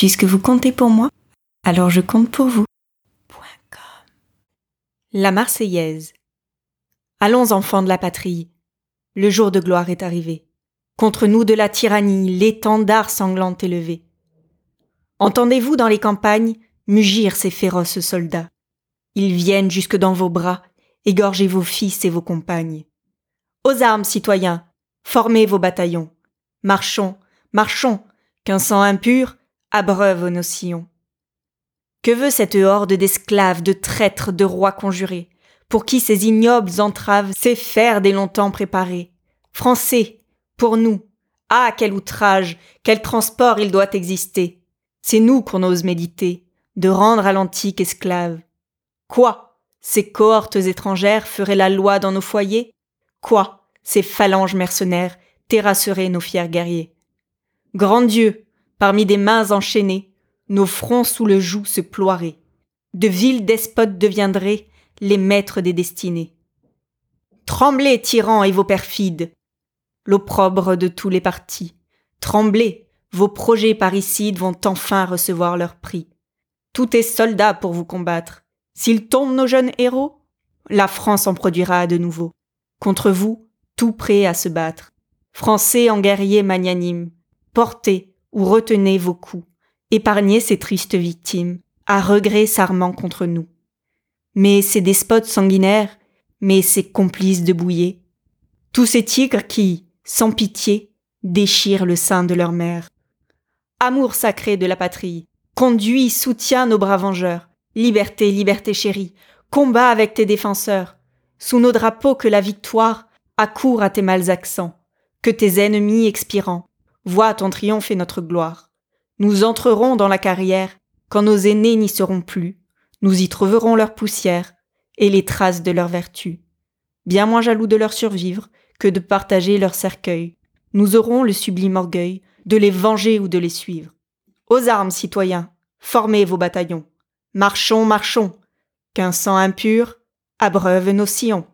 Puisque vous comptez pour moi, alors je compte pour vous. La Marseillaise. Allons enfants de la patrie. Le jour de gloire est arrivé. Contre nous de la tyrannie, l'étendard sanglant élevé. Entendez-vous dans les campagnes mugir ces féroces soldats. Ils viennent jusque dans vos bras, égorger vos fils et vos compagnes. Aux armes, citoyens, formez vos bataillons. Marchons, marchons, qu'un sang impur abreuve nos sillons. Que veut cette horde d'esclaves, de traîtres, de rois conjurés, pour qui ces ignobles entraves s'effèrent des longtemps préparés? Français, pour nous, ah, quel outrage, quel transport il doit exister C'est nous qu'on ose méditer, de rendre à l'antique esclave. Quoi Ces cohortes étrangères feraient la loi dans nos foyers? Quoi Ces phalanges mercenaires terrasseraient nos fiers guerriers? Grand Dieu, parmi des mains enchaînées, nos fronts sous le joug se ploieraient. De vils despotes deviendraient les maîtres des destinées. Tremblez, tyrans et vos perfides, l'opprobre de tous les partis. Tremblez, vos projets parricides vont enfin recevoir leur prix. Tout est soldat pour vous combattre. S'ils tombent nos jeunes héros, la France en produira de nouveau. Contre vous, tout prêt à se battre. Français en guerriers magnanimes, portez ou retenez vos coups épargner ces tristes victimes, à regret s'armant contre nous. Mais ces despotes sanguinaires, mais ces complices de bouillé, tous ces tigres qui, sans pitié, déchirent le sein de leur mère. Amour sacré de la patrie, conduis, soutiens nos bras vengeurs, liberté, liberté chérie, combat avec tes défenseurs, sous nos drapeaux que la victoire accourt à tes mâles accents, que tes ennemis expirant voient ton triomphe et notre gloire. Nous entrerons dans la carrière quand nos aînés n'y seront plus. Nous y trouverons leur poussière et les traces de leur vertu. Bien moins jaloux de leur survivre que de partager leur cercueil. Nous aurons le sublime orgueil de les venger ou de les suivre. Aux armes, citoyens, formez vos bataillons. Marchons, marchons, qu'un sang impur abreuve nos sillons.